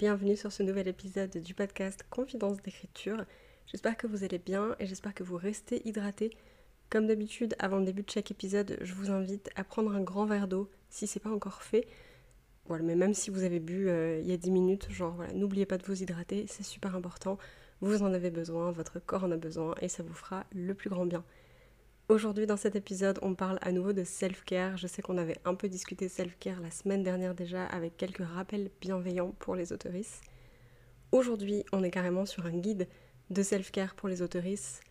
bienvenue sur ce nouvel épisode du podcast Confidence d'écriture. J'espère que vous allez bien et j'espère que vous restez hydratés. Comme d'habitude, avant le début de chaque épisode, je vous invite à prendre un grand verre d'eau si c'est pas encore fait. Voilà, mais même si vous avez bu euh, il y a 10 minutes, genre voilà, n'oubliez pas de vous hydrater, c'est super important. Vous en avez besoin, votre corps en a besoin et ça vous fera le plus grand bien. Aujourd'hui dans cet épisode, on parle à nouveau de self-care. Je sais qu'on avait un peu discuté self-care la semaine dernière déjà avec quelques rappels bienveillants pour les autoristes. Aujourd'hui, on est carrément sur un guide de self-care pour les autoristes.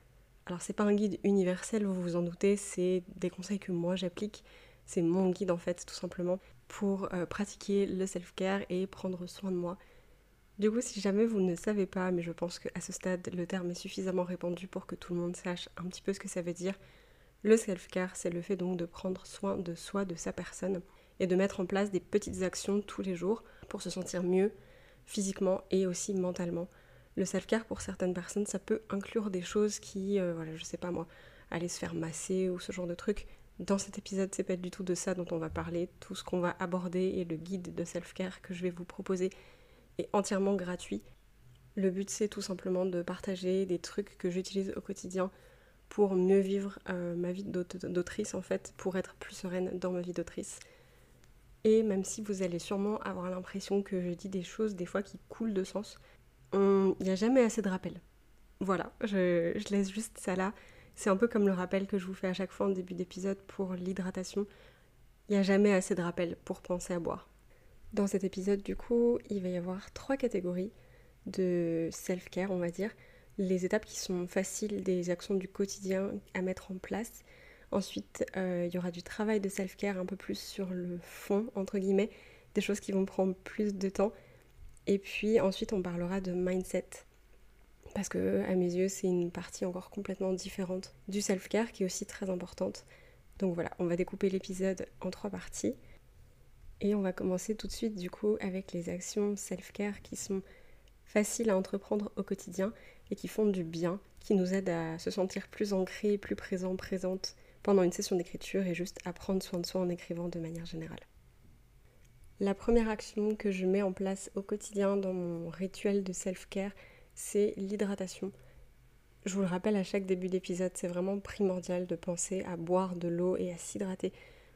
Alors c'est pas un guide universel, vous vous en doutez, c'est des conseils que moi j'applique. C'est mon guide en fait tout simplement pour euh, pratiquer le self-care et prendre soin de moi. Du coup, si jamais vous ne savez pas, mais je pense qu'à ce stade, le terme est suffisamment répandu pour que tout le monde sache un petit peu ce que ça veut dire, le self-care, c'est le fait donc de prendre soin de soi, de sa personne, et de mettre en place des petites actions tous les jours pour se sentir mieux physiquement et aussi mentalement. Le self-care pour certaines personnes, ça peut inclure des choses qui, euh, voilà, je sais pas moi, aller se faire masser ou ce genre de trucs. Dans cet épisode, c'est pas du tout de ça dont on va parler. Tout ce qu'on va aborder et le guide de self-care que je vais vous proposer est entièrement gratuit. Le but, c'est tout simplement de partager des trucs que j'utilise au quotidien pour mieux vivre euh, ma vie d'autrice en fait, pour être plus sereine dans ma vie d'autrice. Et même si vous allez sûrement avoir l'impression que je dis des choses des fois qui coulent de sens, il n'y a jamais assez de rappel. Voilà, je, je laisse juste ça là. C'est un peu comme le rappel que je vous fais à chaque fois en début d'épisode pour l'hydratation. Il n'y a jamais assez de rappel pour penser à boire. Dans cet épisode, du coup, il va y avoir trois catégories de self-care, on va dire les étapes qui sont faciles des actions du quotidien à mettre en place. Ensuite, euh, il y aura du travail de self-care un peu plus sur le fond, entre guillemets, des choses qui vont prendre plus de temps. Et puis ensuite, on parlera de mindset. Parce que, à mes yeux, c'est une partie encore complètement différente du self-care qui est aussi très importante. Donc voilà, on va découper l'épisode en trois parties. Et on va commencer tout de suite du coup avec les actions self-care qui sont faciles à entreprendre au quotidien et qui font du bien, qui nous aident à se sentir plus ancrés, plus présents, présentes pendant une session d'écriture et juste à prendre soin de soi en écrivant de manière générale. La première action que je mets en place au quotidien dans mon rituel de self-care, c'est l'hydratation. Je vous le rappelle à chaque début d'épisode, c'est vraiment primordial de penser à boire de l'eau et à s'hydrater.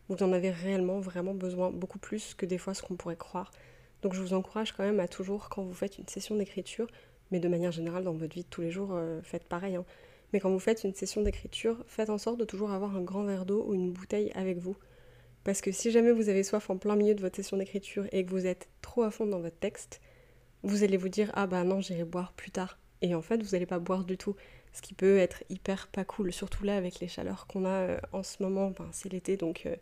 Vous en avez réellement vraiment besoin, beaucoup plus que des fois ce qu'on pourrait croire. Donc je vous encourage quand même à toujours, quand vous faites une session d'écriture, mais de manière générale dans votre vie de tous les jours, euh, faites pareil. Hein. Mais quand vous faites une session d'écriture, faites en sorte de toujours avoir un grand verre d'eau ou une bouteille avec vous. Parce que si jamais vous avez soif en plein milieu de votre session d'écriture et que vous êtes trop à fond dans votre texte, vous allez vous dire ah bah non j'irai boire plus tard. Et en fait vous n'allez pas boire du tout. Ce qui peut être hyper pas cool, surtout là avec les chaleurs qu'on a euh, en ce moment. Enfin, c'est l'été donc euh,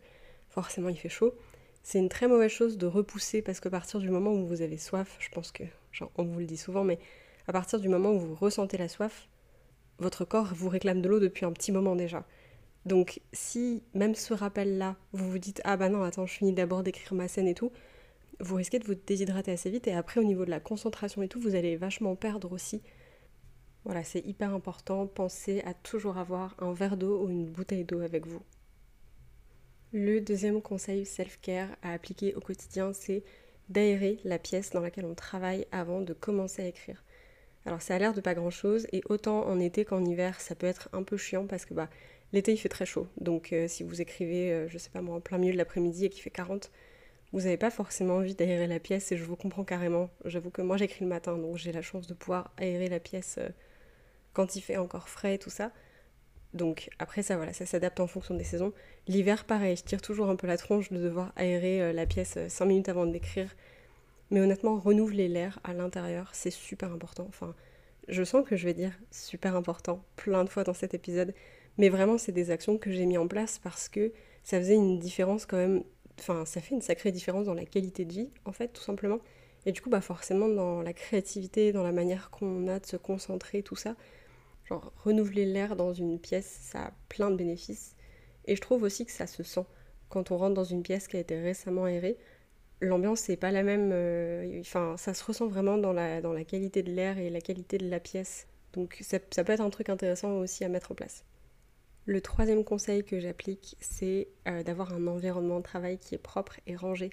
forcément il fait chaud. C'est une très mauvaise chose de repousser parce que partir du moment où vous avez soif, je pense que, genre on vous le dit souvent, mais à partir du moment où vous ressentez la soif, votre corps vous réclame de l'eau depuis un petit moment déjà. Donc si même ce rappel-là, vous vous dites ah bah non attends je finis d'abord d'écrire ma scène et tout, vous risquez de vous déshydrater assez vite et après au niveau de la concentration et tout, vous allez vachement perdre aussi. Voilà, c'est hyper important, pensez à toujours avoir un verre d'eau ou une bouteille d'eau avec vous. Le deuxième conseil self-care à appliquer au quotidien, c'est d'aérer la pièce dans laquelle on travaille avant de commencer à écrire. Alors ça a l'air de pas grand chose et autant en été qu'en hiver ça peut être un peu chiant parce que bah l'été il fait très chaud donc euh, si vous écrivez euh, je sais pas moi en plein milieu de l'après-midi et qu'il fait 40 vous n'avez pas forcément envie d'aérer la pièce et je vous comprends carrément. J'avoue que moi j'écris le matin donc j'ai la chance de pouvoir aérer la pièce euh, quand il fait encore frais et tout ça. Donc après ça voilà, ça s'adapte en fonction des saisons. L'hiver pareil, je tire toujours un peu la tronche de devoir aérer la pièce 5 minutes avant d'écrire mais honnêtement, renouveler l'air à l'intérieur, c'est super important. Enfin, je sens que je vais dire super important plein de fois dans cet épisode. Mais vraiment, c'est des actions que j'ai mis en place parce que ça faisait une différence quand même. Enfin, ça fait une sacrée différence dans la qualité de vie, en fait, tout simplement. Et du coup, bah forcément, dans la créativité, dans la manière qu'on a de se concentrer, tout ça, genre renouveler l'air dans une pièce, ça a plein de bénéfices. Et je trouve aussi que ça se sent. Quand on rentre dans une pièce qui a été récemment aérée, l'ambiance n'est pas la même. Euh, enfin, ça se ressent vraiment dans la, qualité de l'air et la qualité de la pièce. Donc ça, peut être un truc intéressant aussi à mettre en place. Le troisième conseil que j'applique, c'est euh, d'avoir un environnement de travail qui est propre et rangé.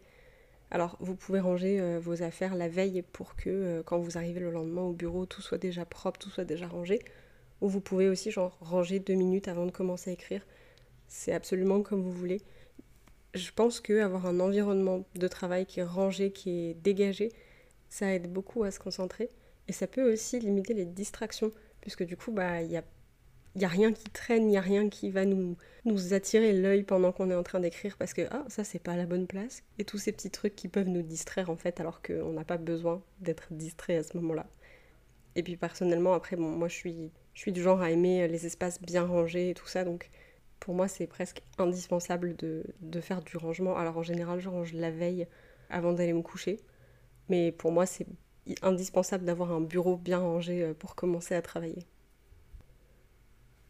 Alors, vous pouvez ranger euh, vos affaires la veille pour que quand vous arrivez le lendemain au bureau, tout soit déjà propre, tout soit déjà rangé. Ou vous pouvez aussi genre ranger deux minutes avant de commencer à écrire. C'est absolument comme vous voulez je pense qu'avoir un environnement de travail qui est rangé, qui est dégagé, ça aide beaucoup à se concentrer. Et ça peut aussi limiter les distractions, puisque du coup, bah, il n'y a, y a rien qui traîne, il n'y a rien qui va nous, attirer l'œil pendant qu'on est en train d'écrire, parce que ah, ça, c'est pas la bonne place. Et tous ces petits trucs qui peuvent nous distraire, en fait, alors qu'on n'a pas besoin d'être distrait à ce moment-là. Et puis personnellement, après, bon, moi, je suis, je suis du genre à aimer les espaces bien rangés et tout ça, donc pour moi, c'est presque indispensable de, faire du rangement. Alors en général, je range la veille avant d'aller me coucher. Mais pour moi, c'est indispensable d'avoir un bureau bien rangé euh, pour commencer à travailler.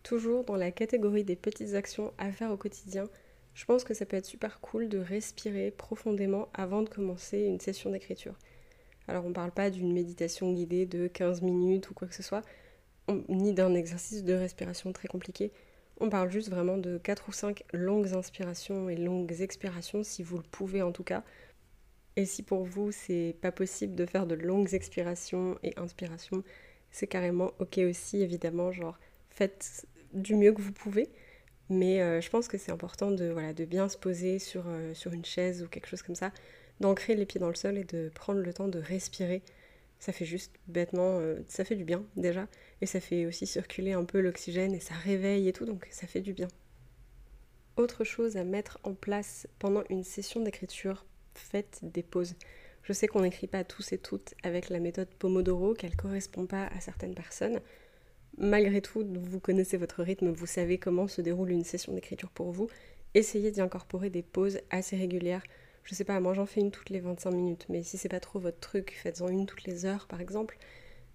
Toujours dans la catégorie des petites actions à faire au quotidien, je pense que ça peut être super cool de respirer profondément avant de commencer une session d'écriture. Alors on ne parle pas d'une méditation guidée de 15 minutes ou quoi que ce soit, ni d'un exercice de respiration très compliqué. On parle juste vraiment de 4 ou 5 longues inspirations et longues expirations, si vous le pouvez en tout cas. Et si pour vous c'est pas possible de faire de longues expirations et inspirations, c'est carrément ok aussi évidemment, genre faites du mieux que vous pouvez. Mais euh, je pense que c'est important de, voilà, de bien se poser sur, euh, sur une chaise ou quelque chose comme ça, d'ancrer les pieds dans le sol et de prendre le temps de respirer ça fait juste bêtement, euh, ça fait du bien déjà, et ça fait aussi circuler un peu l'oxygène et ça réveille et tout, donc ça fait du bien. Autre chose à mettre en place pendant une session d'écriture, faites des pauses. Je sais qu'on n'écrit pas tous et toutes avec la méthode Pomodoro, qu'elle ne correspond pas à certaines personnes. Malgré tout, vous connaissez votre rythme, vous savez comment se déroule une session d'écriture pour vous. Essayez d'y incorporer des pauses assez régulières je sais pas, moi j'en fais une toutes les 25 minutes, mais si c'est pas trop votre truc, faites-en une toutes les heures par exemple.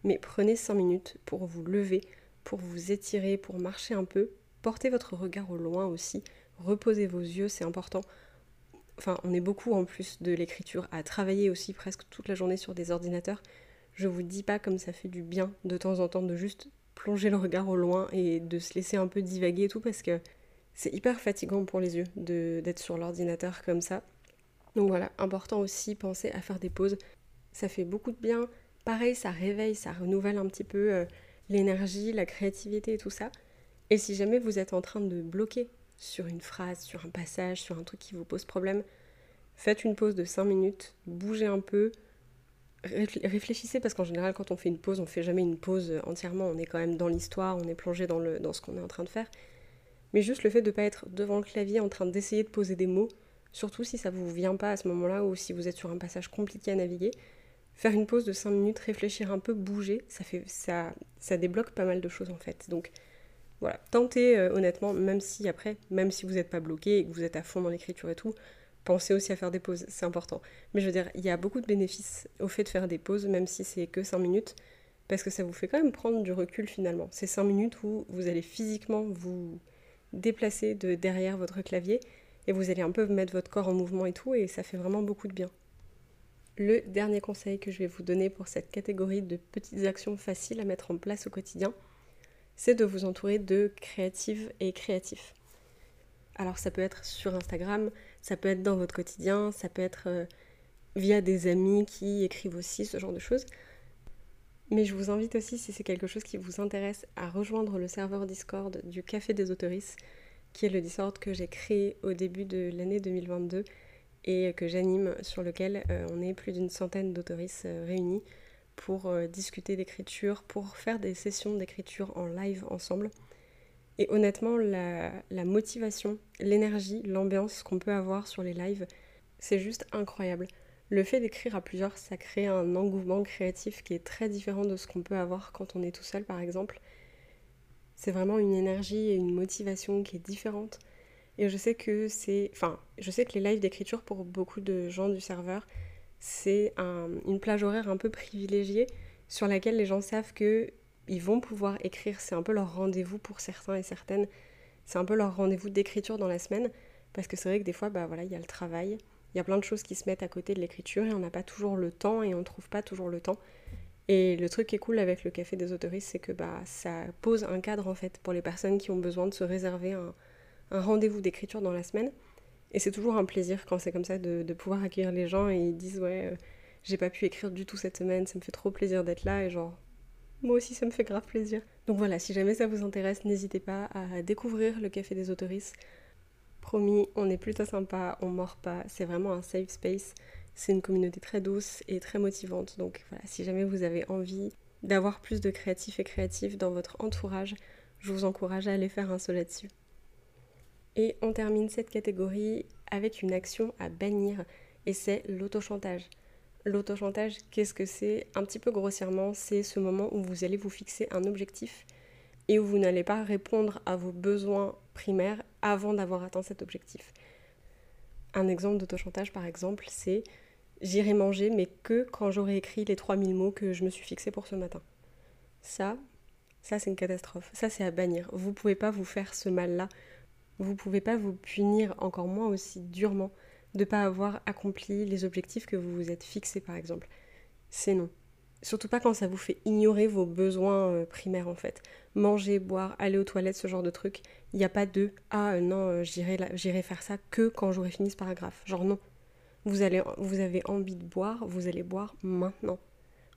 Mais prenez 5 minutes pour vous lever, pour vous étirer, pour marcher un peu. Portez votre regard au loin aussi. Reposez vos yeux, c'est important. Enfin, on est beaucoup en plus de l'écriture à travailler aussi presque toute la journée sur des ordinateurs. Je vous dis pas comme ça fait du bien de temps en temps de juste plonger le regard au loin et de se laisser un peu divaguer et tout parce que c'est hyper fatigant pour les yeux d'être sur l'ordinateur comme ça. Donc voilà, important aussi, penser à faire des pauses. Ça fait beaucoup de bien. Pareil, ça réveille, ça renouvelle un petit peu euh, l'énergie, la créativité et tout ça. Et si jamais vous êtes en train de bloquer sur une phrase, sur un passage, sur un truc qui vous pose problème, faites une pause de 5 minutes, bougez un peu, réfléchissez parce qu'en général quand on fait une pause, on fait jamais une pause entièrement, on est quand même dans l'histoire, on est plongé dans, le, dans ce qu'on est en train de faire. Mais juste le fait de ne pas être devant le clavier en train d'essayer de poser des mots, surtout si ça vous vient pas à ce moment-là ou si vous êtes sur un passage compliqué à naviguer. Faire une pause de 5 minutes, réfléchir un peu, bouger, ça, fait, ça, ça débloque pas mal de choses en fait. Donc voilà, tentez euh, honnêtement, même si après, même si vous n'êtes pas bloqué et que vous êtes à fond dans l'écriture et tout, pensez aussi à faire des pauses, c'est important. Mais je veux dire, il y a beaucoup de bénéfices au fait de faire des pauses, même si c'est que 5 minutes, parce que ça vous fait quand même prendre du recul finalement. C'est 5 minutes où vous allez physiquement vous déplacer de derrière votre clavier et vous allez un peu mettre votre corps en mouvement et tout, et ça fait vraiment beaucoup de bien. Le dernier conseil que je vais vous donner pour cette catégorie de petites actions faciles à mettre en place au quotidien, c'est de vous entourer de créatives et créatifs. Alors ça peut être sur Instagram, ça peut être dans votre quotidien, ça peut être euh, via des amis qui écrivent aussi ce genre de choses. Mais je vous invite aussi, si c'est quelque chose qui vous intéresse, à rejoindre le serveur Discord du Café des Autoristes qui est le Discord que j'ai créé au début de l'année 2022 et que j'anime, sur lequel euh, on est plus d'une centaine d'autoristes euh, réunis pour euh, discuter d'écriture, pour faire des sessions d'écriture en live ensemble. Et honnêtement, la, la motivation, l'énergie, l'ambiance qu'on peut avoir sur les lives, c'est juste incroyable. Le fait d'écrire à plusieurs, ça crée un engouement créatif qui est très différent de ce qu'on peut avoir quand on est tout seul, par exemple. C'est vraiment une énergie et une motivation qui est différente. Et je sais que c'est. Enfin, je sais que les lives d'écriture pour beaucoup de gens du serveur, c'est une plage horaire un peu privilégiée sur laquelle les gens savent que ils vont pouvoir écrire. C'est un peu leur rendez-vous pour certains et certaines. C'est un peu leur rendez-vous d'écriture dans la semaine. Parce que c'est vrai que des fois, bah voilà, il y a le travail, il y a plein de choses qui se mettent à côté de l'écriture et on n'a pas toujours le temps et on ne trouve pas toujours le temps. Et le truc qui est cool avec le café des autoristes, c'est que bah, ça pose un cadre en fait pour les personnes qui ont besoin de se réserver un, rendez-vous d'écriture dans la semaine. Et c'est toujours un plaisir quand c'est comme ça de, pouvoir accueillir les gens et ils disent ouais, euh, j'ai pas pu écrire du tout cette semaine, ça me fait trop plaisir d'être là et genre moi aussi ça me fait grave plaisir. Donc voilà, si jamais ça vous intéresse, n'hésitez pas à découvrir le café des autoristes. Promis, on est plutôt sympa, on mord pas, c'est vraiment un safe space. C'est une communauté très douce et très motivante. Donc voilà, si jamais vous avez envie d'avoir plus de créatifs et créatives dans votre entourage, je vous encourage à aller faire un saut là-dessus. Et on termine cette catégorie avec une action à bannir et c'est l'autochantage. L'autochantage, qu'est-ce que c'est? Un petit peu grossièrement, c'est ce moment où vous allez vous fixer un objectif et où vous n'allez pas répondre à vos besoins primaires avant d'avoir atteint cet objectif. Un exemple d'autochantage, par exemple, c'est j'irai manger, mais que quand j'aurai écrit les 3000 mots que je me suis fixé pour ce matin. Ça, ça c'est une catastrophe. Ça c'est à bannir. Vous pouvez pas vous faire ce mal-là. Vous pouvez pas vous punir encore moins aussi durement de ne pas avoir accompli les objectifs que vous vous êtes fixés par exemple. C'est non. Surtout pas quand ça vous fait ignorer vos besoins euh, primaires en fait. Manger, boire, aller aux toilettes, ce genre de truc. Il n'y a pas de ah euh, non, euh, j'irai faire ça que quand j'aurai fini ce paragraphe. Genre non. Vous, allez, vous avez envie de boire, vous allez boire maintenant.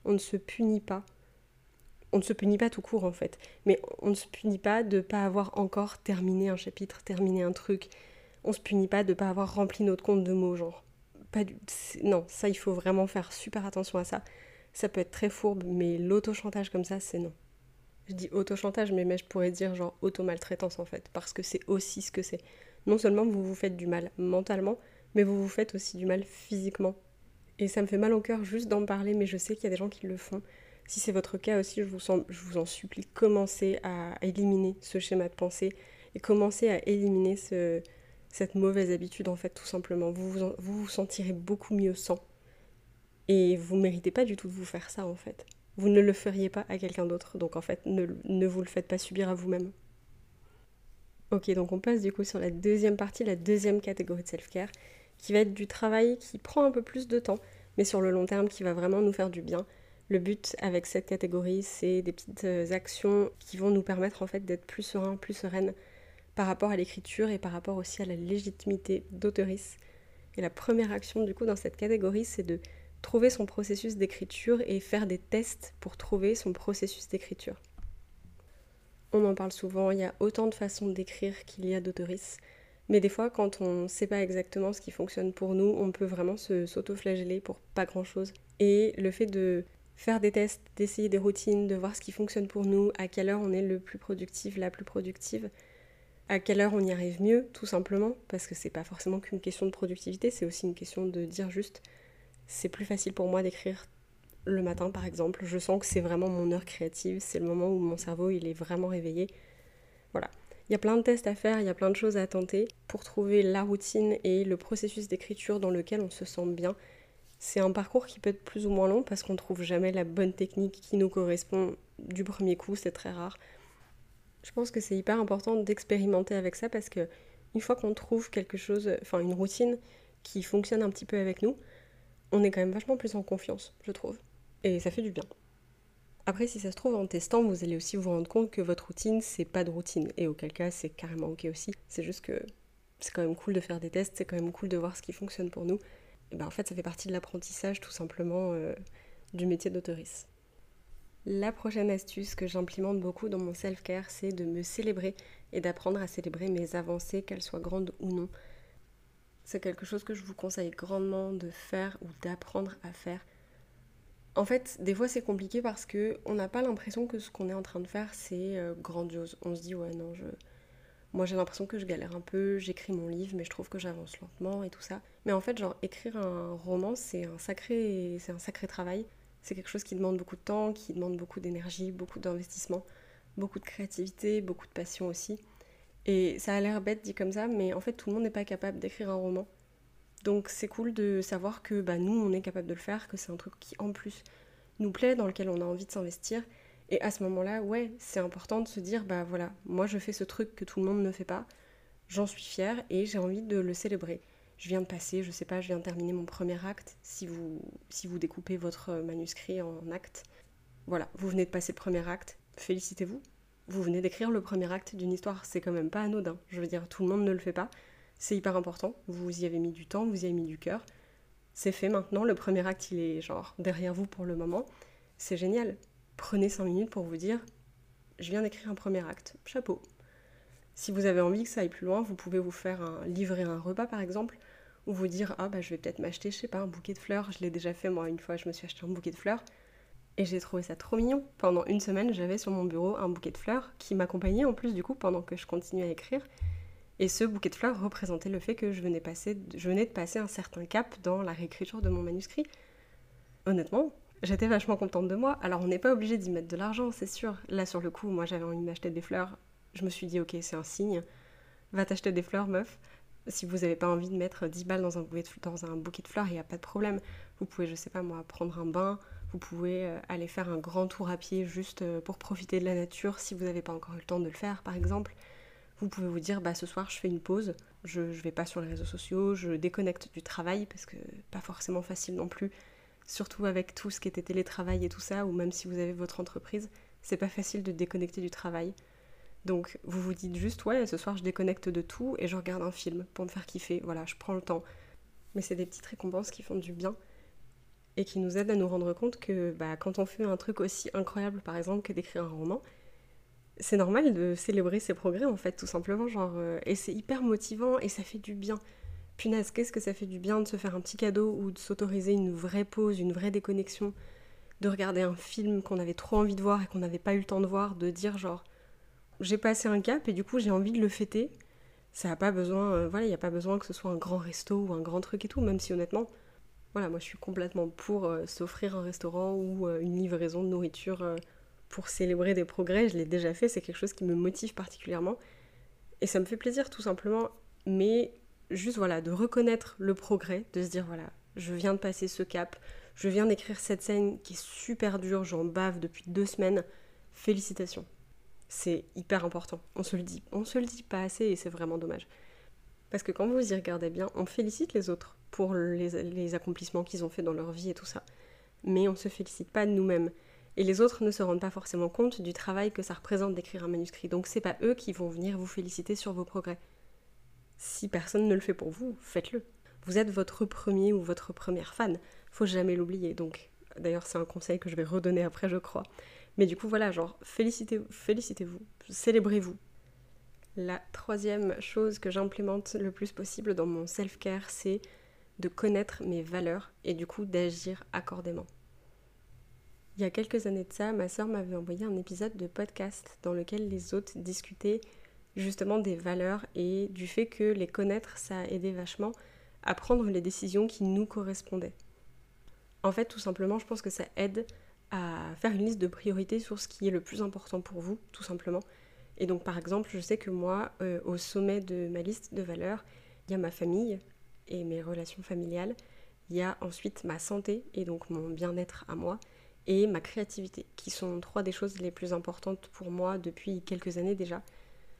On ne se punit pas. On ne se punit pas tout court en fait. Mais on ne se punit pas de ne pas avoir encore terminé un chapitre, terminé un truc. On se punit pas de ne pas avoir rempli notre compte de mots, genre. Non, ça il faut vraiment faire super attention à ça ça peut être très fourbe, mais l'auto-chantage comme ça, c'est non. Je dis auto-chantage, mais, je pourrais dire genre auto-maltraitance en fait, parce que c'est aussi ce que c'est. Non seulement vous vous faites du mal mentalement, mais vous vous faites aussi du mal physiquement. Et ça me fait mal au cœur juste d'en parler, mais je sais qu'il y a des gens qui le font. Si c'est votre cas aussi, je vous, en supplie, commencez à éliminer ce schéma de pensée et commencez à éliminer ce, cette mauvaise habitude en fait, tout simplement. Vous vous, sentirez beaucoup mieux sans. Et vous ne méritez pas du tout de vous faire ça en fait. Vous ne le feriez pas à quelqu'un d'autre, donc en fait ne vous le faites pas subir à vous-même. Ok, donc on passe du coup sur la deuxième partie, la deuxième catégorie de self-care, qui va être du travail qui prend un peu plus de temps, mais sur le long terme qui va vraiment nous faire du bien. Le but avec cette catégorie, c'est des petites euh, actions qui vont nous permettre en fait d'être plus serein, plus sereine par rapport à l'écriture et par rapport aussi à la légitimité d'auteurice. Et la première action du coup dans cette catégorie, c'est de trouver son processus d'écriture et faire des tests pour trouver son processus d'écriture. On en parle souvent, il y a autant de façons d'écrire qu'il y a d'autoristes. Mais des fois, quand on ne sait pas exactement ce qui fonctionne pour nous, on peut vraiment se s'auto-flageller pour pas grand-chose. Et le fait de faire des tests, d'essayer des routines, de voir ce qui fonctionne pour nous, à quelle heure on est le plus productif, la plus productive, à quelle heure on y arrive mieux, tout simplement, parce que c'est pas forcément qu'une question de productivité, c'est aussi une question de dire juste c'est plus facile pour moi d'écrire le matin par exemple. Je sens que c'est vraiment mon heure créative, c'est le moment où mon cerveau il est vraiment réveillé. Voilà. Il y a plein de tests à faire, il y a plein de choses à tenter pour trouver la routine et le processus d'écriture dans lequel on se sent bien. C'est un parcours qui peut être plus ou moins long parce qu'on ne trouve jamais la bonne technique qui nous correspond du premier coup, c'est très rare. Je pense que c'est hyper important d'expérimenter avec ça parce que une fois qu'on trouve quelque chose, enfin une routine qui fonctionne un petit peu avec nous, on est quand même vachement plus en confiance, je trouve. Et ça fait du bien. Après, si ça se trouve, en testant, vous allez aussi vous rendre compte que votre routine, c'est pas de routine. Et auquel cas, c'est carrément ok aussi. C'est juste que c'est quand même cool de faire des tests, c'est quand même cool de voir ce qui fonctionne pour nous. Ben en fait, ça fait partie de l'apprentissage tout simplement euh, du métier d'autoriste. La prochaine astuce que j'implémente beaucoup dans mon self-care, c'est de me célébrer et d'apprendre à célébrer mes avancées, qu'elles soient grandes ou non. C'est quelque chose que je vous conseille grandement de faire ou d'apprendre à faire. En fait, des fois c'est compliqué parce que on n'a pas l'impression que ce qu'on est en train de faire c'est euh, grandiose. On se dit ouais non je moi j'ai l'impression que je galère un peu, j'écris mon livre mais je trouve que j'avance lentement et tout ça. Mais en fait genre écrire un roman c'est un sacré c'est un sacré travail. C'est quelque chose qui demande beaucoup de temps, qui demande beaucoup d'énergie, beaucoup d'investissement, beaucoup de créativité, beaucoup de passion aussi. Et ça a l'air bête dit comme ça, mais en fait tout le monde n'est pas capable d'écrire un roman. Donc c'est cool de savoir que bah, nous, on est capable de le faire, que c'est un truc qui en plus nous plaît, dans lequel on a envie de s'investir. Et à ce moment-là, ouais, c'est important de se dire, bah voilà, moi je fais ce truc que tout le monde ne fait pas, j'en suis fière et j'ai envie de le célébrer. Je viens de passer, je sais pas, je viens de terminer mon premier acte, si vous, si vous découpez votre manuscrit en acte. Voilà, vous venez de passer le premier acte, félicitez-vous. Vous venez d'écrire le premier acte d'une histoire, c'est quand même pas anodin. Je veux dire, tout le monde ne le fait pas. C'est hyper important, vous y avez mis du temps, vous y avez mis du cœur. C'est fait maintenant, le premier acte il est genre derrière vous pour le moment. C'est génial. Prenez 5 minutes pour vous dire je viens d'écrire un premier acte, chapeau. Si vous avez envie que ça aille plus loin, vous pouvez vous faire livrer un repas par exemple, ou vous dire ah bah je vais peut-être m'acheter, je sais pas, un bouquet de fleurs. Je l'ai déjà fait moi une fois, je me suis acheté un bouquet de fleurs. Et j'ai trouvé ça trop mignon. Pendant une semaine, j'avais sur mon bureau un bouquet de fleurs qui m'accompagnait en plus du coup pendant que je continuais à écrire. Et ce bouquet de fleurs représentait le fait que je venais de passer un certain cap dans la réécriture de mon manuscrit. Honnêtement, j'étais vachement contente de moi. Alors on n'est pas obligé d'y mettre de l'argent, c'est sûr. Là sur le coup, moi j'avais envie de des fleurs. Je me suis dit ok, c'est un signe. Va t'acheter des fleurs, meuf. Si vous n'avez pas envie de mettre 10 balles dans un bouquet de, dans un bouquet de fleurs, il n'y a pas de problème. Vous pouvez, je sais pas moi, prendre un bain. Vous pouvez euh, aller faire un grand tour à pied juste euh, pour profiter de la nature si vous n'avez pas encore eu le temps de le faire, par exemple. Vous pouvez vous dire, bah ce soir je fais une pause, je, ne vais pas sur les réseaux sociaux, je déconnecte du travail parce que pas forcément facile non plus, surtout avec tout ce qui était télétravail et tout ça, ou même si vous avez votre entreprise, c'est pas facile de déconnecter du travail. Donc vous vous dites juste, ouais, ce soir je déconnecte de tout et je regarde un film pour me faire kiffer, voilà, je prends le temps. Mais c'est des petites récompenses qui font du bien et qui nous aident à nous rendre compte que bah, quand on fait un truc aussi incroyable, par exemple, que d'écrire un roman, c'est normal de célébrer ses progrès en fait, tout simplement. Genre, euh, et c'est hyper motivant et ça fait du bien. Punaise, qu'est-ce que ça fait du bien de se faire un petit cadeau ou de s'autoriser une vraie pause, une vraie déconnexion, de regarder un film qu'on avait trop envie de voir et qu'on n'avait pas eu le temps de voir, de dire genre j'ai passé un cap et du coup j'ai envie de le fêter. Ça a pas besoin, euh, voilà, il n'y a pas besoin que ce soit un grand resto ou un grand truc et tout, même si honnêtement, voilà, moi je suis complètement pour euh, s'offrir un restaurant ou une livraison de nourriture pour célébrer des progrès, je l'ai déjà fait, c'est quelque chose qui me motive particulièrement. Et ça me fait plaisir tout simplement, mais juste voilà, de reconnaître le progrès, de se dire voilà, je viens de passer ce cap, je viens d'écrire cette scène qui est super dure, j'en bave depuis deux semaines, félicitations. C'est hyper important, on se le dit, on se le dit pas assez et c'est vraiment dommage. Parce que quand vous y regardez bien, on félicite les autres pour les, accomplissements qu'ils ont fait dans leur vie et tout ça. Mais on se félicite pas nous-mêmes et les autres ne se rendent pas forcément compte du travail que ça représente d'écrire un manuscrit. Donc c'est pas eux qui vont venir vous féliciter sur vos progrès. Si personne ne le fait pour vous, faites-le. Vous êtes votre premier ou votre première fan. Faut jamais l'oublier. Donc d'ailleurs c'est un conseil que je vais redonner après je crois. Mais du coup voilà, genre félicitez-vous, félicitez-vous, célébrez-vous. La troisième chose que j'implémente le plus possible dans mon self-care, c'est de connaître mes valeurs et du coup d'agir accordément. Il y a quelques années de ça, ma sœur m'avait envoyé un épisode de podcast dans lequel les hôtes discutaient justement des valeurs et du fait que les connaître, ça a aidé vachement à prendre les décisions qui nous correspondaient. En fait, tout simplement, je pense que ça aide à faire une liste de priorités sur ce qui est le plus important pour vous, tout simplement. Et donc, par exemple, je sais que moi, euh, au sommet de ma liste de valeurs, il y a ma famille et mes relations familiales. Il y a ensuite ma santé et donc mon bien-être à moi et ma créativité, qui sont trois des choses les plus importantes pour moi depuis quelques années déjà.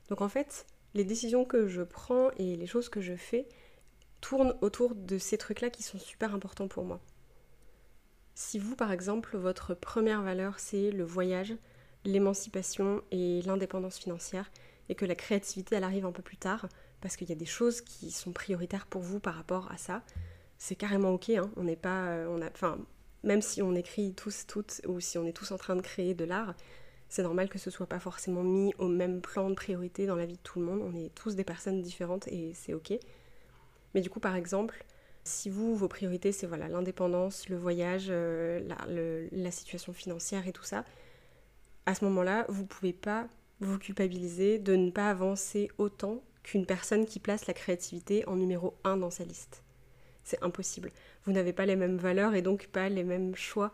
Donc en fait, les décisions que je prends et les choses que je fais tournent autour de ces trucs-là qui sont super importants pour moi. Si vous, par exemple, votre première valeur, c'est le voyage, l'émancipation et l'indépendance financière, et que la créativité, elle arrive un peu plus tard, parce qu'il y a des choses qui sont prioritaires pour vous par rapport à ça, c'est carrément ok. Hein. N'est pas, euh, enfin, même si on écrit tous, toutes, ou si on est tous en train de créer de l'art, c'est normal que ce soit pas forcément mis au même plan de priorité dans la vie de tout le monde. On est tous des personnes différentes et c'est ok. Mais du coup, par exemple, si vous, vos priorités, c'est voilà l'indépendance, le voyage, euh, la, situation financière et tout ça, à ce moment-là, vous pouvez pas vous culpabiliser de ne pas avancer autant qu'une personne qui place la créativité en numéro 1 dans sa liste. C'est impossible. Vous n'avez pas les mêmes valeurs et donc pas les mêmes choix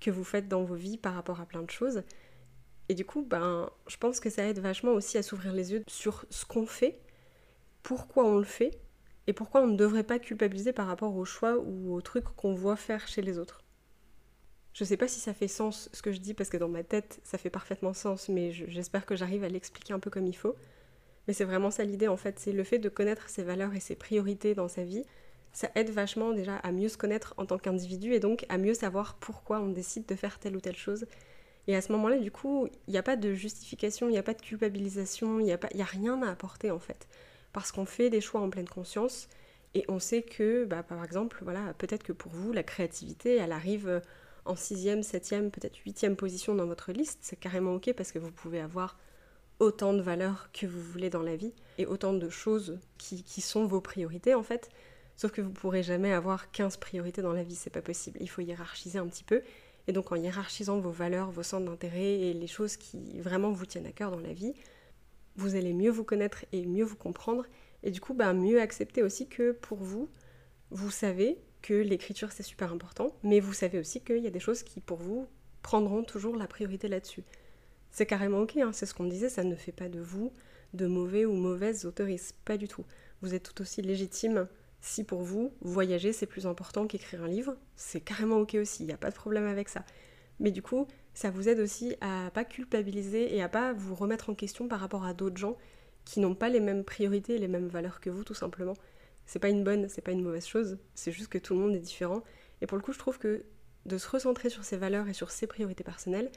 que vous faites dans vos vies par rapport à plein de choses. Et du coup, ben, je pense que ça aide vachement aussi à s'ouvrir les yeux sur ce qu'on fait, pourquoi on le fait, et pourquoi on ne devrait pas culpabiliser par rapport aux choix ou aux trucs qu'on voit faire chez les autres. Je sais pas si ça fait sens ce que je dis parce que dans ma tête ça fait parfaitement sens, mais j'espère que j'arrive à l'expliquer un peu comme il faut. Mais c'est vraiment ça l'idée en fait, c'est le fait de connaître ses valeurs et ses priorités dans sa vie. Ça aide vachement déjà à mieux se connaître en tant qu'individu et donc à mieux savoir pourquoi on décide de faire telle ou telle chose. Et à ce moment-là, du coup, il n'y a pas de justification, il n'y a pas de culpabilisation, il n'y a, a rien à apporter en fait parce qu'on fait des choix en pleine conscience et on sait que, bah, par exemple, voilà, peut-être que pour vous, la créativité, elle arrive en sixième, septième, peut-être huitième position dans votre liste. C'est carrément ok parce que vous pouvez avoir autant de valeurs que vous voulez dans la vie et autant de choses qui, sont vos priorités en fait. Sauf que vous pourrez jamais avoir 15 priorités dans la vie, c'est pas possible. Il faut hiérarchiser un petit peu. Et donc en hiérarchisant vos valeurs, vos centres d'intérêt et les choses qui vraiment vous tiennent à cœur dans la vie, vous allez mieux vous connaître et mieux vous comprendre, et du coup, bah, mieux accepter aussi que pour vous, vous savez que l'écriture c'est super important, mais vous savez aussi qu'il y a des choses qui pour vous prendront toujours la priorité là-dessus. C'est carrément ok, hein, c'est ce qu'on disait, ça ne fait pas de vous de mauvais ou mauvaises autoristes, pas du tout. Vous êtes tout aussi légitime si pour vous, voyager c'est plus important qu'écrire un livre, c'est carrément ok aussi, il n'y a pas de problème avec ça. Mais du coup, ça vous aide aussi à pas culpabiliser et à pas vous remettre en question par rapport à d'autres gens qui n'ont pas les mêmes priorités, les mêmes valeurs que vous tout simplement. C'est pas une bonne, c'est pas une mauvaise chose, c'est juste que tout le monde est différent. Et pour le coup, je trouve que de se recentrer sur ses valeurs et sur ses priorités personnelles,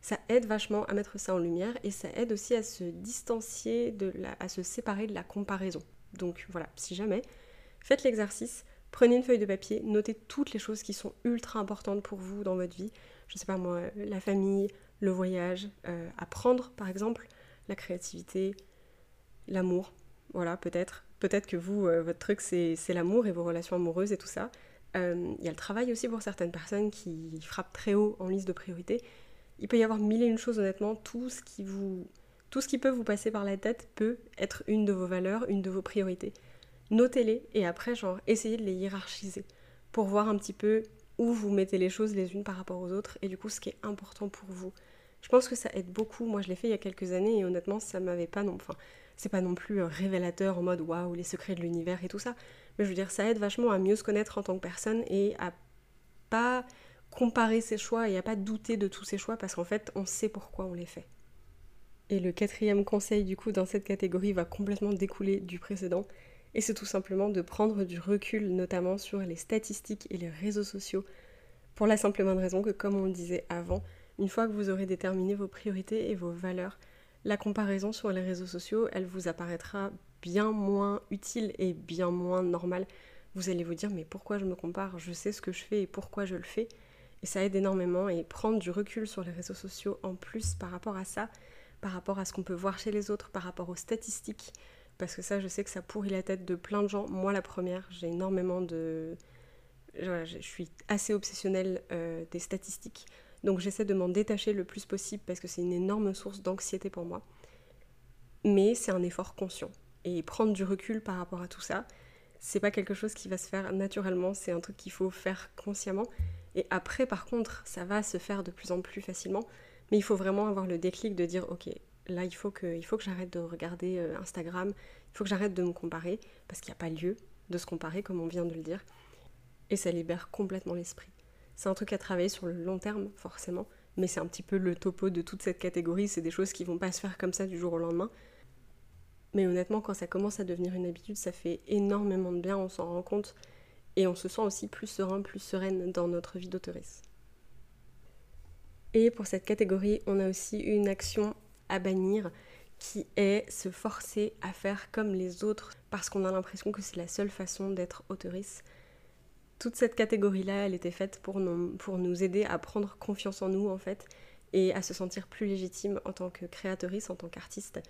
ça aide vachement à mettre ça en lumière et ça aide aussi à se distancier, de à se séparer de la comparaison. Donc voilà, si jamais, faites l'exercice, prenez une feuille de papier, notez toutes les choses qui sont ultra importantes pour vous dans votre vie je sais pas moi, la famille, le voyage, euh, apprendre par exemple, la créativité, l'amour, voilà, peut-être. Peut-être que vous, euh, votre truc, c'est l'amour et vos relations amoureuses et tout ça. Euh, il y a le travail aussi pour certaines personnes qui frappent très haut en liste de priorités. Il peut y avoir mille et une choses, honnêtement. Tout ce qui vous, tout ce qui peut vous passer par la tête peut être une de vos valeurs, une de vos priorités. Notez-les et après, genre, essayez de les hiérarchiser pour voir un petit peu où vous mettez les choses les unes par rapport aux autres et du coup ce qui est important pour vous. Je pense que ça aide beaucoup. Moi, je l'ai fait il y a quelques années et honnêtement, ça m'avait pas non. Enfin, c'est pas non plus euh, révélateur en mode waouh, les secrets de l'univers et tout ça. Mais je veux dire, ça aide vachement à mieux se connaître en tant que personne et à pas comparer ses choix et à pas douter de tous ses choix parce qu'en fait, on sait pourquoi on les fait. Et le quatrième conseil, du coup, dans cette catégorie va complètement découler du précédent. Et c'est tout simplement de prendre du recul, notamment sur les statistiques et les réseaux sociaux, pour la simple bonne raison que, comme on le disait avant, une fois que vous aurez déterminé vos priorités et vos valeurs, la comparaison sur les réseaux sociaux, elle vous apparaîtra bien moins utile et bien moins normale. Vous allez vous dire mais pourquoi je me compare? Je sais ce que je fais et pourquoi je le fais. Et ça aide énormément et prendre du recul sur les réseaux sociaux en plus par rapport à ça, par rapport à ce qu'on peut voir chez les autres, par rapport aux statistiques, parce que ça, je sais que ça pourrit la tête de plein de gens. Moi, la première, j'ai énormément de. je suis assez obsessionnelle euh, des statistiques. Donc j'essaie de m'en détacher le plus possible parce que c'est une énorme source d'anxiété pour moi. Mais c'est un effort conscient. Et prendre du recul par rapport à tout ça, c'est pas quelque chose qui va se faire naturellement, c'est un truc qu'il faut faire consciemment. Et après, par contre, ça va se faire de plus en plus facilement. Mais il faut vraiment avoir le déclic de dire, ok, là, il faut que, j'arrête de regarder euh, Instagram, il faut que j'arrête de me comparer, parce qu'il n'y a pas lieu de se comparer, comme on vient de le dire. Et ça libère complètement l'esprit. C'est un truc à travailler sur le long terme, forcément, mais c'est un petit peu le topo de toute cette catégorie. C'est des choses qui vont pas se faire comme ça du jour au lendemain. Mais honnêtement, quand ça commence à devenir une habitude, ça fait énormément de bien, on s'en rend compte. Et on se sent aussi plus serein, plus sereine dans notre vie d'autoriste. Et pour cette catégorie, on a aussi une action à bannir qui est se forcer à faire comme les autres parce qu'on a l'impression que c'est la seule façon d'être autoriste. Toute cette catégorie-là, elle était faite pour nous, pour nous aider à prendre confiance en nous en fait et à se sentir plus légitime en tant que créatrice, en tant qu'artiste.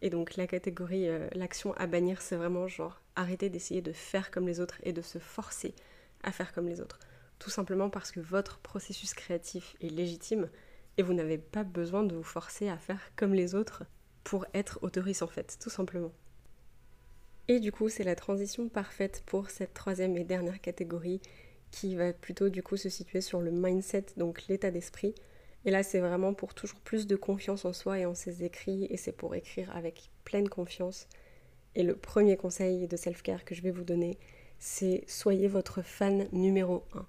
Et donc la catégorie, euh, l'action à bannir, c'est vraiment genre arrêter d'essayer de faire comme les autres et de se forcer à faire comme les autres. Tout simplement parce que votre processus créatif est légitime et vous n'avez pas besoin de vous forcer à faire comme les autres pour être autoriste en fait, tout simplement. Et du coup, c'est la transition parfaite pour cette troisième et dernière catégorie qui va plutôt du coup se situer sur le mindset, donc l'état d'esprit. Et là, c'est vraiment pour toujours plus de confiance en soi et en ses écrits, et c'est pour écrire avec pleine confiance. Et le premier conseil de self-care que je vais vous donner, c'est soyez votre fan numéro 1.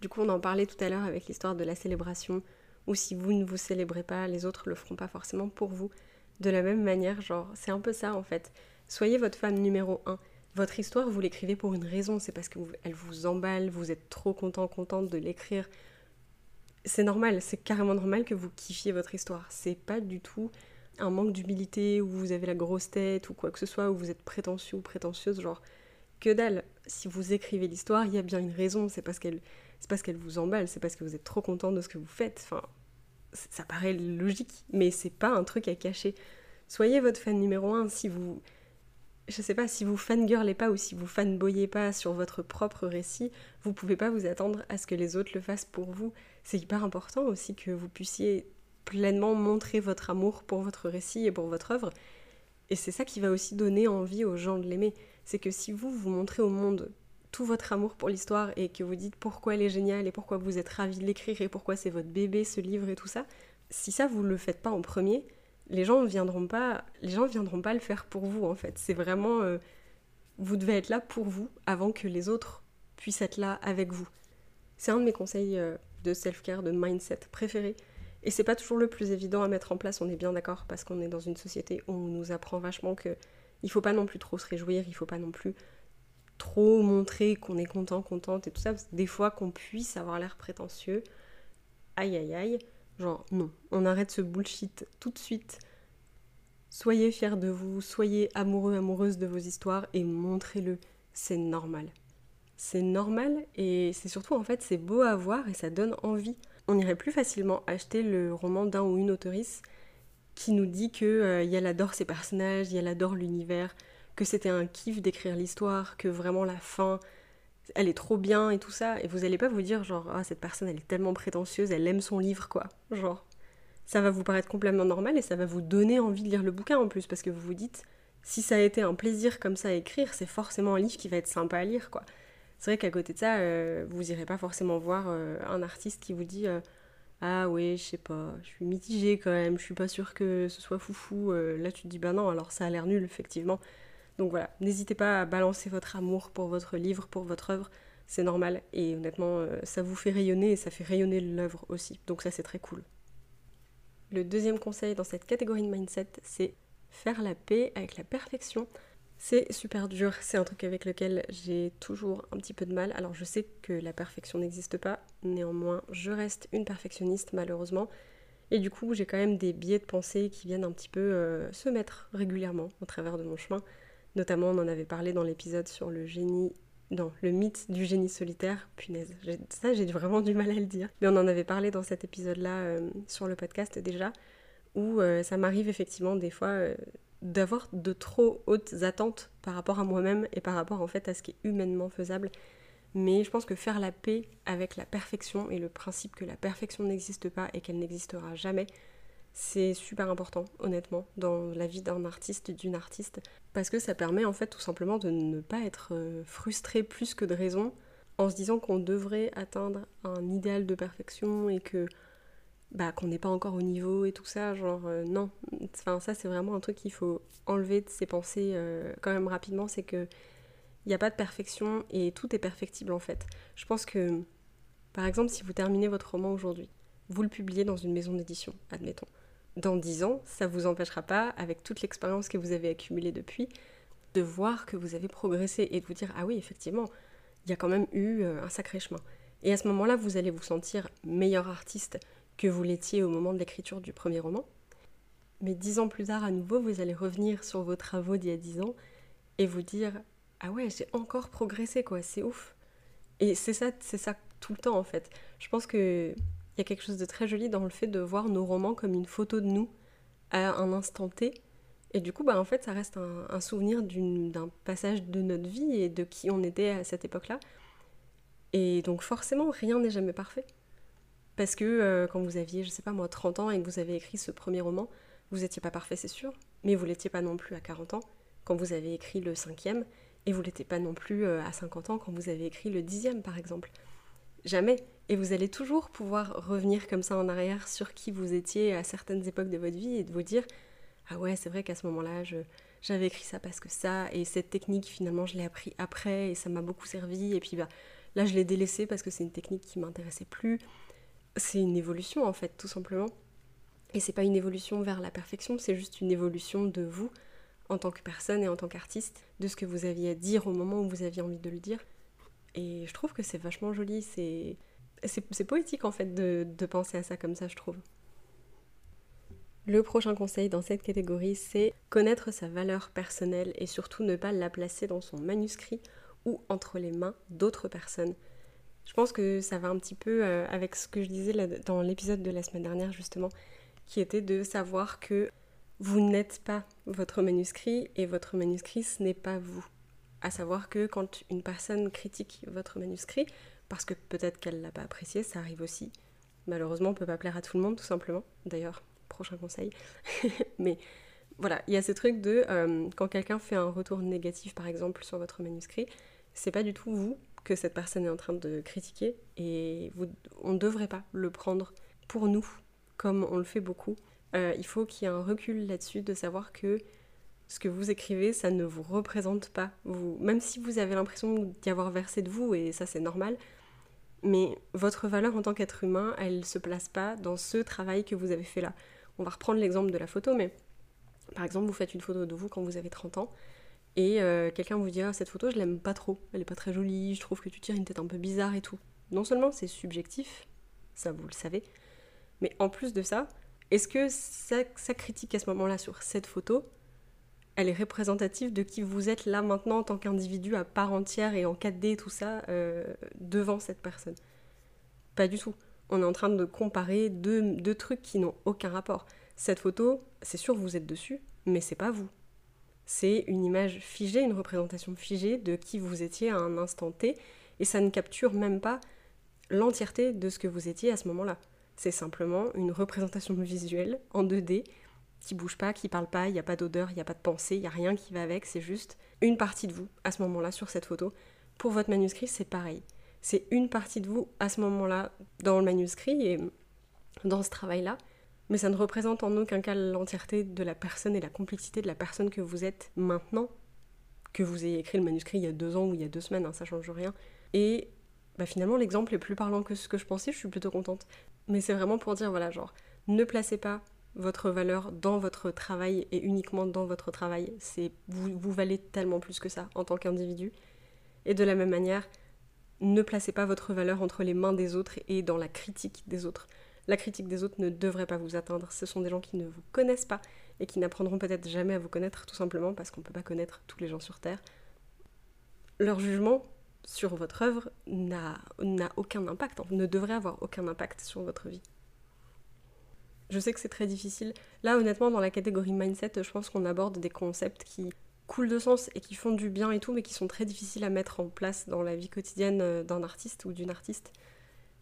Du coup, on en parlait tout à l'heure avec l'histoire de la célébration, ou si vous ne vous célébrez pas, les autres le feront pas forcément pour vous. De la même manière, genre, c'est un peu ça en fait. Soyez votre femme numéro 1. Votre histoire, vous l'écrivez pour une raison, c'est parce qu'elle vous emballe, vous êtes trop content, contente de l'écrire. C'est normal, c'est carrément normal que vous kiffiez votre histoire. C'est pas du tout un manque d'humilité, où vous avez la grosse tête, ou quoi que ce soit, où vous êtes prétentieux ou prétentieuse, genre, que dalle. Si vous écrivez l'histoire, il y a bien une raison, c'est parce qu'elle vous emballe, c'est parce que vous êtes trop content de ce que vous faites. Enfin, ça paraît logique, mais c'est pas un truc à cacher. Soyez votre fan numéro un si vous. Je sais pas, si vous fangirlez pas ou si vous fanboyez pas sur votre propre récit, vous pouvez pas vous attendre à ce que les autres le fassent pour vous. C'est hyper important aussi que vous puissiez pleinement montrer votre amour pour votre récit et pour votre œuvre. Et c'est ça qui va aussi donner envie aux gens de l'aimer. C'est que si vous vous montrez au monde tout votre amour pour l'histoire et que vous dites pourquoi elle est géniale et pourquoi vous êtes ravi de l'écrire et pourquoi c'est votre bébé ce livre et tout ça, si ça vous le faites pas en premier, les gens viendront pas, les gens viendront pas le faire pour vous en fait. C'est vraiment, euh, vous devez être là pour vous avant que les autres puissent être là avec vous. C'est un de mes conseils euh, de self-care, de mindset préférés. Et c'est pas toujours le plus évident à mettre en place, on est bien d'accord, parce qu'on est dans une société où on nous apprend vachement que il faut pas non plus trop se réjouir, il faut pas non plus trop montrer qu'on est content, contente et tout ça, des fois qu'on puisse avoir l'air prétentieux, aïe aïe aïe, genre non, on arrête ce bullshit tout de suite. Soyez fiers de vous, soyez amoureux, amoureuses de vos histoires et montrez-le, c'est normal. C'est normal et c'est surtout en fait c'est beau à voir et ça donne envie. On irait plus facilement acheter le roman d'un ou une autrice qui nous dit que euh, adore ses personnages, y adore l'univers, que c'était un kiff d'écrire l'histoire, que vraiment la fin, elle est trop bien et tout ça, et vous allez pas vous dire genre ah cette personne elle est tellement prétentieuse, elle aime son livre quoi, genre ça va vous paraître complètement normal et ça va vous donner envie de lire le bouquin en plus parce que vous vous dites si ça a été un plaisir comme ça à écrire, c'est forcément un livre qui va être sympa à lire quoi. C'est vrai qu'à côté de ça, euh, vous irez pas forcément voir euh, un artiste qui vous dit euh, ah ouais, je sais pas, je suis mitigée quand même, je suis pas sûre que ce soit foufou. là tu te dis bah non, alors ça a l'air nul effectivement. Donc voilà, n'hésitez pas à balancer votre amour pour votre livre, pour votre œuvre, c'est normal et honnêtement euh, ça vous fait rayonner et ça fait rayonner l'œuvre aussi, donc ça c'est très cool. Le deuxième conseil dans cette catégorie de mindset, c'est faire la paix avec la perfection. C'est super dur, c'est un truc avec lequel j'ai toujours un petit peu de mal. Alors je sais que la perfection n'existe pas, néanmoins je reste une perfectionniste malheureusement. Et du coup j'ai quand même des biais de pensée qui viennent un petit peu euh, se mettre régulièrement au travers de mon chemin. Notamment, on en avait parlé dans l'épisode sur le génie non, le mythe du génie solitaire, punaise, ça j'ai vraiment du mal à le dire. Mais on en avait parlé dans cet épisode-là euh, sur le podcast déjà, où euh, ça m'arrive effectivement des fois euh, d'avoir de trop hautes attentes par rapport à moi-même et par rapport en fait à ce qui est humainement faisable. Mais je pense que faire la paix avec la perfection et le principe que la perfection n'existe pas et qu'elle n'existera jamais, c'est super important, honnêtement, dans la vie d'un artiste, d'une artiste, parce que ça permet en fait tout simplement de ne pas être euh, frustré plus que de raison en se disant qu'on devrait atteindre un idéal de perfection et que bah qu'on n'est pas encore au niveau et tout ça, genre euh, non. Enfin ça c'est vraiment un truc qu'il faut enlever de ses pensées euh, quand même rapidement, c'est que il n'y a pas de perfection et tout est perfectible en fait. Je pense que par exemple si vous terminez votre roman aujourd'hui, vous le publiez dans une maison d'édition, admettons dans dix ans, ça ne vous empêchera pas, avec toute l'expérience que vous avez accumulée depuis, de voir que vous avez progressé et de vous dire ah oui, effectivement, il y a quand même eu euh, un sacré chemin. Et à ce moment-là, vous allez vous sentir meilleur artiste que vous l'étiez au moment de l'écriture du premier roman. Mais dix ans plus tard, à nouveau, vous allez revenir sur vos travaux d'il y a dix ans et vous dire ah ouais, j'ai encore progressé quoi, c'est ouf. Et c'est ça, c'est ça tout le temps en fait. Je pense que il y a quelque chose de très joli dans le fait de voir nos romans comme une photo de nous à un instant T. Et du coup, bah, en fait, ça reste un, souvenir d'un passage de notre vie et de qui on était à cette époque-là. Et donc forcément, rien n'est jamais parfait. Parce que euh, quand vous aviez, je sais pas moi, 30 ans et que vous avez écrit ce premier roman, vous n'étiez pas parfait, c'est sûr, mais vous l'étiez pas non plus à 40 ans quand vous avez écrit le cinquième, et vous l'étiez pas non plus euh, à 50 ans quand vous avez écrit le dixième, par exemple. Jamais. Et vous allez toujours pouvoir revenir comme ça en arrière sur qui vous étiez à certaines époques de votre vie et de vous dire Ah ouais, c'est vrai qu'à ce moment-là, j'avais écrit ça parce que ça, et cette technique finalement je l'ai appris après et ça m'a beaucoup servi, et puis bah, là je l'ai délaissé parce que c'est une technique qui m'intéressait plus. C'est une évolution en fait, tout simplement. Et c'est pas une évolution vers la perfection, c'est juste une évolution de vous en tant que personne et en tant qu'artiste, de ce que vous aviez à dire au moment où vous aviez envie de le dire. Et je trouve que c'est vachement joli, c'est c'est poétique en fait de, penser à ça comme ça, je trouve. Le prochain conseil dans cette catégorie, c'est connaître sa valeur personnelle et surtout ne pas la placer dans son manuscrit ou entre les mains d'autres personnes. Je pense que ça va un petit peu euh, avec ce que je disais dans l'épisode de la semaine dernière justement, qui était de savoir que vous n'êtes pas votre manuscrit et votre manuscrit ce n'est pas vous. À savoir que quand une personne critique votre manuscrit, parce que peut-être qu'elle l'a pas apprécié, ça arrive aussi. Malheureusement, on peut pas plaire à tout le monde, tout simplement. D'ailleurs, prochain conseil. Mais voilà, il y a ce truc de euh, quand quelqu'un fait un retour négatif par exemple sur votre manuscrit, c'est pas du tout vous que cette personne est en train de critiquer et on ne devrait pas le prendre pour nous comme on le fait beaucoup. Euh, il faut qu'il y ait un recul là-dessus de savoir que ce que vous écrivez, ça ne vous représente pas. Vous, même si vous avez l'impression d'y avoir versé de vous, et ça c'est normal, mais votre valeur en tant qu'être humain, elle ne se place pas dans ce travail que vous avez fait là. On va reprendre l'exemple de la photo, mais par exemple, vous faites une photo de vous quand vous avez 30 ans, et euh, quelqu'un vous dit ah, cette photo, je l'aime pas trop, elle est pas très jolie, je trouve que tu tires une tête un peu bizarre et tout. Non seulement c'est subjectif, ça vous le savez, mais en plus de ça, est-ce que sa, critique à ce moment-là sur cette photo, elle est représentative de qui vous êtes là maintenant en tant qu'individu à part entière et en 4D tout ça euh, devant cette personne Pas du tout on est en train de comparer deux, trucs qui n'ont aucun rapport. Cette photo, c'est sûr vous êtes dessus, mais c'est pas vous. C'est une image figée, une représentation figée de qui vous étiez à un instant T, et ça ne capture même pas l'entièreté de ce que vous étiez à ce moment-là. C'est simplement une représentation visuelle en 2D qui bouge pas, qui parle pas, il n'y a pas d'odeur, il n'y a pas de pensée, il n'y a rien qui va avec, c'est juste une partie de vous à ce moment-là sur cette photo. Pour votre manuscrit, c'est pareil c'est une partie de vous à ce moment-là dans le manuscrit et dans ce travail-là, mais ça ne représente en aucun cas l'entièreté de la personne et la complexité de la personne que vous êtes maintenant, que vous ayez écrit le manuscrit il y a deux ans ou il y a deux semaines, hein, ça change rien. Et bah, finalement, l'exemple est plus parlant que ce que je pensais, je suis plutôt contente. Mais c'est vraiment pour dire, voilà, genre, ne placez pas votre valeur dans votre travail et uniquement dans votre travail. C'est vous, vous valez tellement plus que ça en tant qu'individu. Et de la même manière, ne placez pas votre valeur entre les mains des autres et dans la critique des autres. La critique des autres ne devrait pas vous atteindre. Ce sont des gens qui ne vous connaissent pas et qui n'apprendront peut-être jamais à vous connaître, tout simplement parce qu'on ne peut pas connaître tous les gens sur Terre. Leur jugement sur votre œuvre n'a aucun impact, ne devrait avoir aucun impact sur votre vie. Je sais que c'est très difficile. Là, honnêtement, dans la catégorie mindset, je pense qu'on aborde des concepts qui cool de sens et qui font du bien et tout, mais qui sont très difficiles à mettre en place dans la vie quotidienne euh, d'un artiste ou d'une artiste.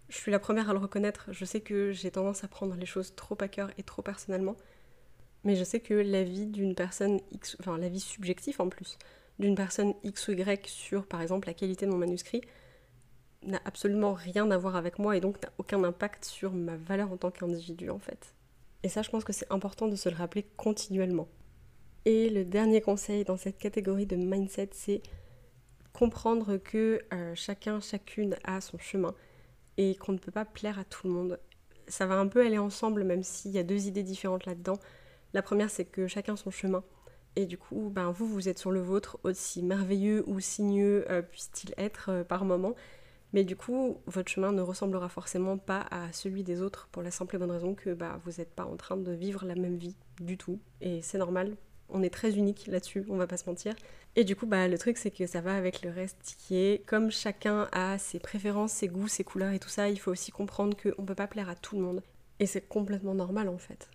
Je suis la première à le reconnaître, je sais que j'ai tendance à prendre les choses trop à cœur et trop personnellement, mais je sais que la vie d'une personne X, enfin la vie subjective en plus, d'une personne X ou Y sur par exemple la qualité de mon manuscrit, n'a absolument rien à voir avec moi et donc n'a aucun impact sur ma valeur en tant qu'individu en fait. Et ça je pense que c'est important de se le rappeler continuellement. Et le dernier conseil dans cette catégorie de mindset, c'est comprendre que euh, chacun, chacune a son chemin et qu'on ne peut pas plaire à tout le monde. Ça va un peu aller ensemble, même s'il y a deux idées différentes là-dedans. La première, c'est que chacun son chemin. Et du coup, ben, vous, vous êtes sur le vôtre, aussi merveilleux ou sinueux euh, puisse-t-il être euh, par moment. Mais du coup, votre chemin ne ressemblera forcément pas à celui des autres pour la simple et bonne raison que bah, vous n'êtes pas en train de vivre la même vie du tout. Et c'est normal, on est très unique là-dessus, on va pas se mentir. Et du coup, bah, le truc, c'est que ça va avec le reste qui est, comme chacun a ses préférences, ses goûts, ses couleurs et tout ça, il faut aussi comprendre qu'on peut pas plaire à tout le monde. Et c'est complètement normal en fait.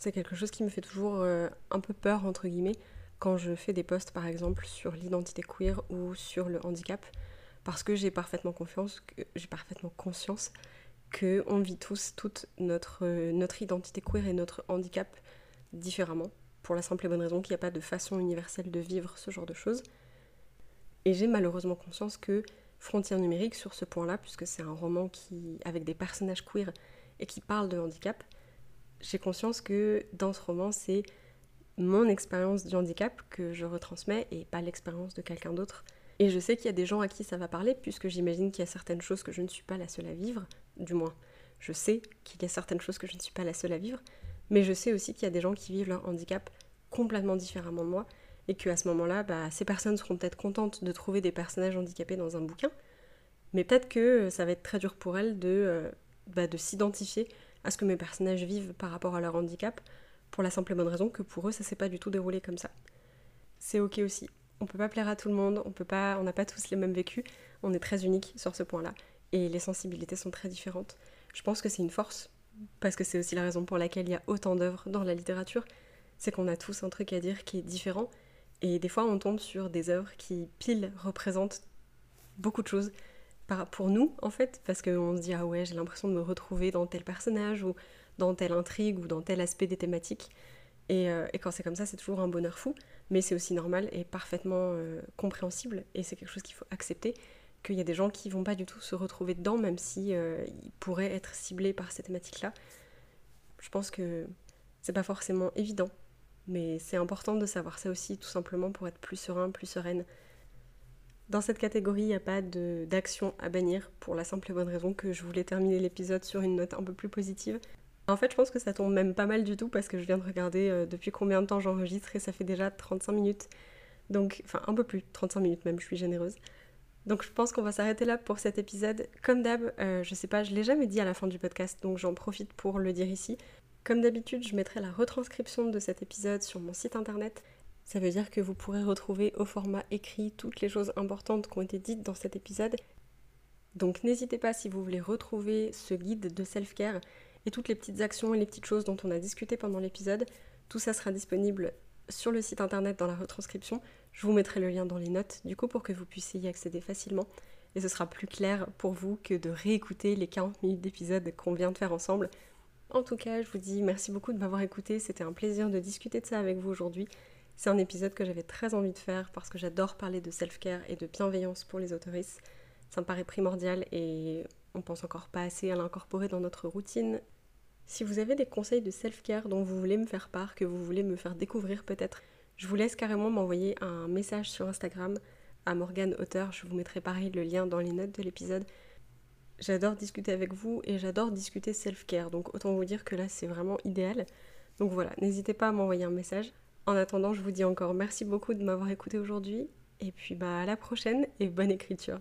C'est quelque chose qui me fait toujours euh, un peu peur, entre guillemets, quand je fais des posts par exemple sur l'identité queer ou sur le handicap, parce que j'ai parfaitement confiance, j'ai parfaitement conscience que on vit tous toute notre, euh, notre identité queer et notre handicap différemment pour la simple et bonne raison qu'il n'y a pas de façon universelle de vivre ce genre de choses. Et j'ai malheureusement conscience que Frontières numériques, sur ce point-là, puisque c'est un roman qui, avec des personnages queer et qui parle de handicap, j'ai conscience que dans ce roman, c'est mon expérience du handicap que je retransmets et pas l'expérience de quelqu'un d'autre. Et je sais qu'il y a des gens à qui ça va parler, puisque j'imagine qu'il y a certaines choses que je ne suis pas la seule à vivre, du moins je sais qu'il y a certaines choses que je ne suis pas la seule à vivre, mais je sais aussi qu'il y a des gens qui vivent leur handicap complètement différemment de moi, et qu'à ce moment-là, bah, ces personnes seront peut-être contentes de trouver des personnages handicapés dans un bouquin, mais peut-être que ça va être très dur pour elles de, euh, bah, de s'identifier à ce que mes personnages vivent par rapport à leur handicap, pour la simple et bonne raison que pour eux, ça s'est pas du tout déroulé comme ça. C'est ok aussi. On peut pas plaire à tout le monde, on peut pas, on n'a pas tous les mêmes vécus, on est très unique sur ce point-là, et les sensibilités sont très différentes. Je pense que c'est une force, parce que c'est aussi la raison pour laquelle il y a autant d'œuvres dans la littérature, c'est qu'on a tous un truc à dire qui est différent, et des fois on tombe sur des œuvres qui pile représentent beaucoup de choses. Pour nous en fait, parce qu'on se dit ah ouais j'ai l'impression de me retrouver dans tel personnage ou dans telle intrigue ou dans tel aspect des thématiques. Et, euh, quand c'est comme ça, c'est toujours un bonheur fou, mais c'est aussi normal et parfaitement euh, compréhensible, et c'est quelque chose qu'il faut accepter qu'il y a des gens qui vont pas du tout se retrouver dedans, même si euh, ils pourraient être ciblés par ces thématiques-là. Je pense que c'est pas forcément évident, mais c'est important de savoir ça aussi, tout simplement pour être plus serein, plus sereine. Dans cette catégorie, il n'y a pas d'action à bannir, pour la simple et bonne raison que je voulais terminer l'épisode sur une note un peu plus positive. En fait, je pense que ça tombe même pas mal du tout parce que je viens de regarder euh, depuis combien de temps j'enregistre et ça fait déjà 35 minutes. Donc, enfin, un peu plus, 35 minutes même, je suis généreuse. Donc je pense qu'on va s'arrêter là pour cet épisode. Comme d'hab, euh, je sais pas, je l'ai jamais dit à la fin du podcast, donc j'en profite pour le dire ici. Comme d'habitude, je mettrai la retranscription de cet épisode sur mon site internet. Ça veut dire que vous pourrez retrouver au format écrit toutes les choses importantes qui ont été dites dans cet épisode. Donc n'hésitez pas si vous voulez retrouver ce guide de self-care et toutes les petites actions et les petites choses dont on a discuté pendant l'épisode. Tout ça sera disponible sur le site internet dans la retranscription. Je vous mettrai le lien dans les notes, du coup, pour que vous puissiez y accéder facilement. Et ce sera plus clair pour vous que de réécouter les 40 minutes d'épisode qu'on vient de faire ensemble. En tout cas, je vous dis merci beaucoup de m'avoir écouté. C'était un plaisir de discuter de ça avec vous aujourd'hui. C'est un épisode que j'avais très envie de faire parce que j'adore parler de self-care et de bienveillance pour les autoristes. Ça me paraît primordial et on pense encore pas assez à l'incorporer dans notre routine si vous avez des conseils de self-care dont vous voulez me faire part, que vous voulez me faire découvrir peut-être, je vous laisse carrément m'envoyer un message sur Instagram à Morgane Auteur. Je vous mettrai pareil le lien dans les notes de l'épisode. J'adore discuter avec vous et j'adore discuter self-care. Donc autant vous dire que là c'est vraiment idéal. Donc voilà, n'hésitez pas à m'envoyer un message. En attendant, je vous dis encore merci beaucoup de m'avoir écouté aujourd'hui. Et puis bah à la prochaine et bonne écriture.